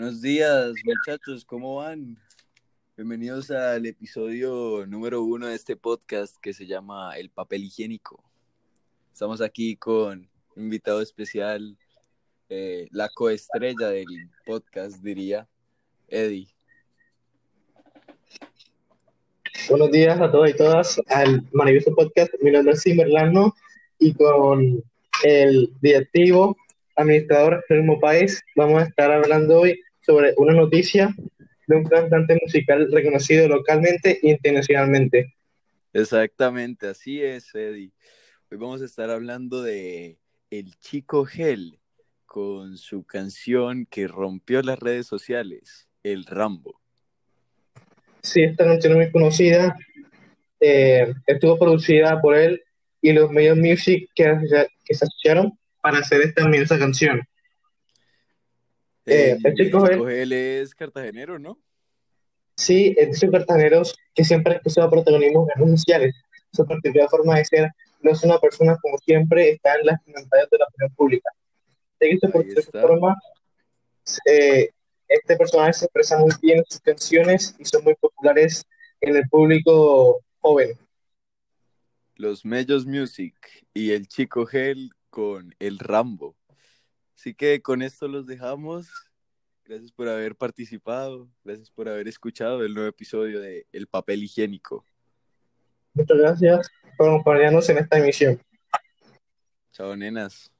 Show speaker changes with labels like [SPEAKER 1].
[SPEAKER 1] Buenos días, muchachos, ¿cómo van? Bienvenidos al episodio número uno de este podcast que se llama El papel higiénico. Estamos aquí con invitado especial, eh, la coestrella del podcast, diría, Eddie.
[SPEAKER 2] Buenos días a todos y todas al maravilloso podcast. Mi nombre es Cimerlano y con el directivo administrador Jerónimo Páez vamos a estar hablando hoy sobre una noticia de un cantante musical reconocido localmente e internacionalmente.
[SPEAKER 1] Exactamente, así es, Eddie. Hoy vamos a estar hablando de El Chico Gel con su canción que rompió las redes sociales, El Rambo.
[SPEAKER 2] Sí, esta canción es muy conocida. Eh, estuvo producida por él y los medios music que, que se asociaron para hacer esta inmensa canción.
[SPEAKER 1] Eh, el, Chico, Gel es cartagenero, ¿no?
[SPEAKER 2] Sí, es de cartageneros que siempre ha expresado protagonismo en redes sociales. Su particular forma de ser no es una persona como siempre está en las pantallas de la opinión pública. De esta forma, eh, este personaje se expresa muy bien en sus canciones y son muy populares en el público joven.
[SPEAKER 1] Los Mellos Music y el Chico Gel con el Rambo. Así que con esto los dejamos. Gracias por haber participado, gracias por haber escuchado el nuevo episodio de El papel higiénico.
[SPEAKER 2] Muchas gracias por acompañarnos en esta emisión.
[SPEAKER 1] Chao, nenas.